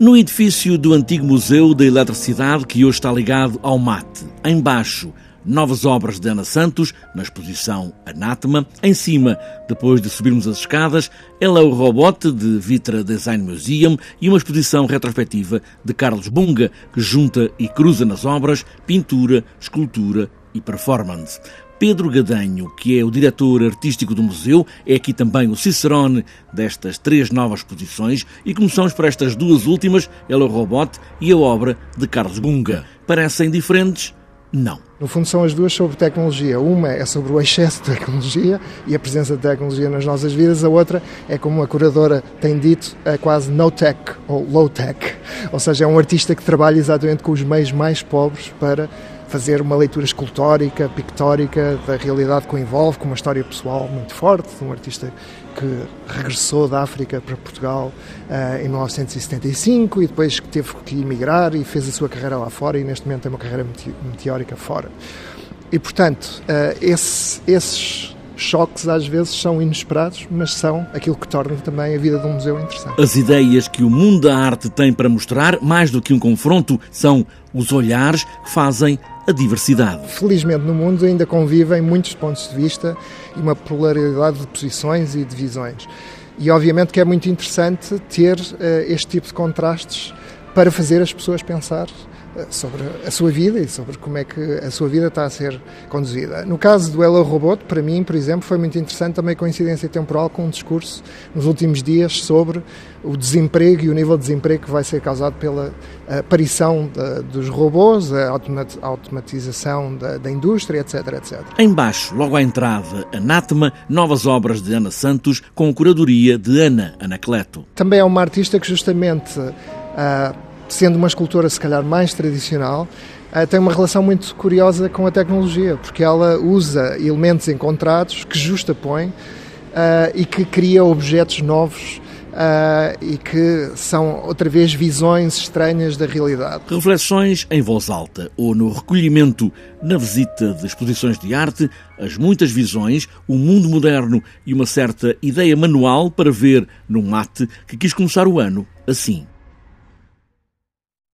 No edifício do antigo Museu da Eletricidade, que hoje está ligado ao MAT, embaixo, novas obras de Ana Santos, na exposição Anátema. Em cima, depois de subirmos as escadas, ela é o robot de Vitra Design Museum e uma exposição retrospectiva de Carlos Bunga, que junta e cruza nas obras pintura, escultura e performance. Pedro Gadanho, que é o diretor artístico do museu, é aqui também o cicerone destas três novas exposições e começamos por estas duas últimas, Ela Robot e a obra de Carlos Bunga. Parecem diferentes? Não. No fundo, são as duas sobre tecnologia. Uma é sobre o excesso de tecnologia e a presença de tecnologia nas nossas vidas, a outra é, como a curadora tem dito, é quase no-tech ou low-tech. Ou seja, é um artista que trabalha exatamente com os meios mais pobres para fazer uma leitura escultórica, pictórica da realidade que o envolve, com uma história pessoal muito forte, de um artista que regressou da África para Portugal uh, em 1975 e depois teve que emigrar e fez a sua carreira lá fora e neste momento tem uma carreira meteórica fora. E, portanto, uh, esse, esses choques às vezes são inesperados, mas são aquilo que torna também a vida de um museu interessante. As ideias que o mundo da arte tem para mostrar, mais do que um confronto, são os olhares que fazem a diversidade. Felizmente no mundo ainda convivem muitos pontos de vista e uma pluralidade de posições e de visões. E obviamente que é muito interessante ter uh, este tipo de contrastes para fazer as pessoas pensar sobre a sua vida e sobre como é que a sua vida está a ser conduzida. No caso do Hello Robot, para mim, por exemplo, foi muito interessante também a coincidência temporal com um discurso nos últimos dias sobre o desemprego e o nível de desemprego que vai ser causado pela aparição de, dos robôs, a automatização da, da, indústria, etc, etc. Embaixo, logo à entrada, Anátema, novas obras de Ana Santos com curadoria de Ana Anacleto. Também é uma artista que justamente... Uh, sendo uma escultora se calhar mais tradicional, eh, tem uma relação muito curiosa com a tecnologia, porque ela usa elementos encontrados que justapõe uh, e que cria objetos novos Uh, e que são outra vez visões estranhas da realidade. Reflexões em voz alta ou no recolhimento na visita de exposições de arte, as muitas visões, o mundo moderno e uma certa ideia manual para ver num mate que quis começar o ano assim.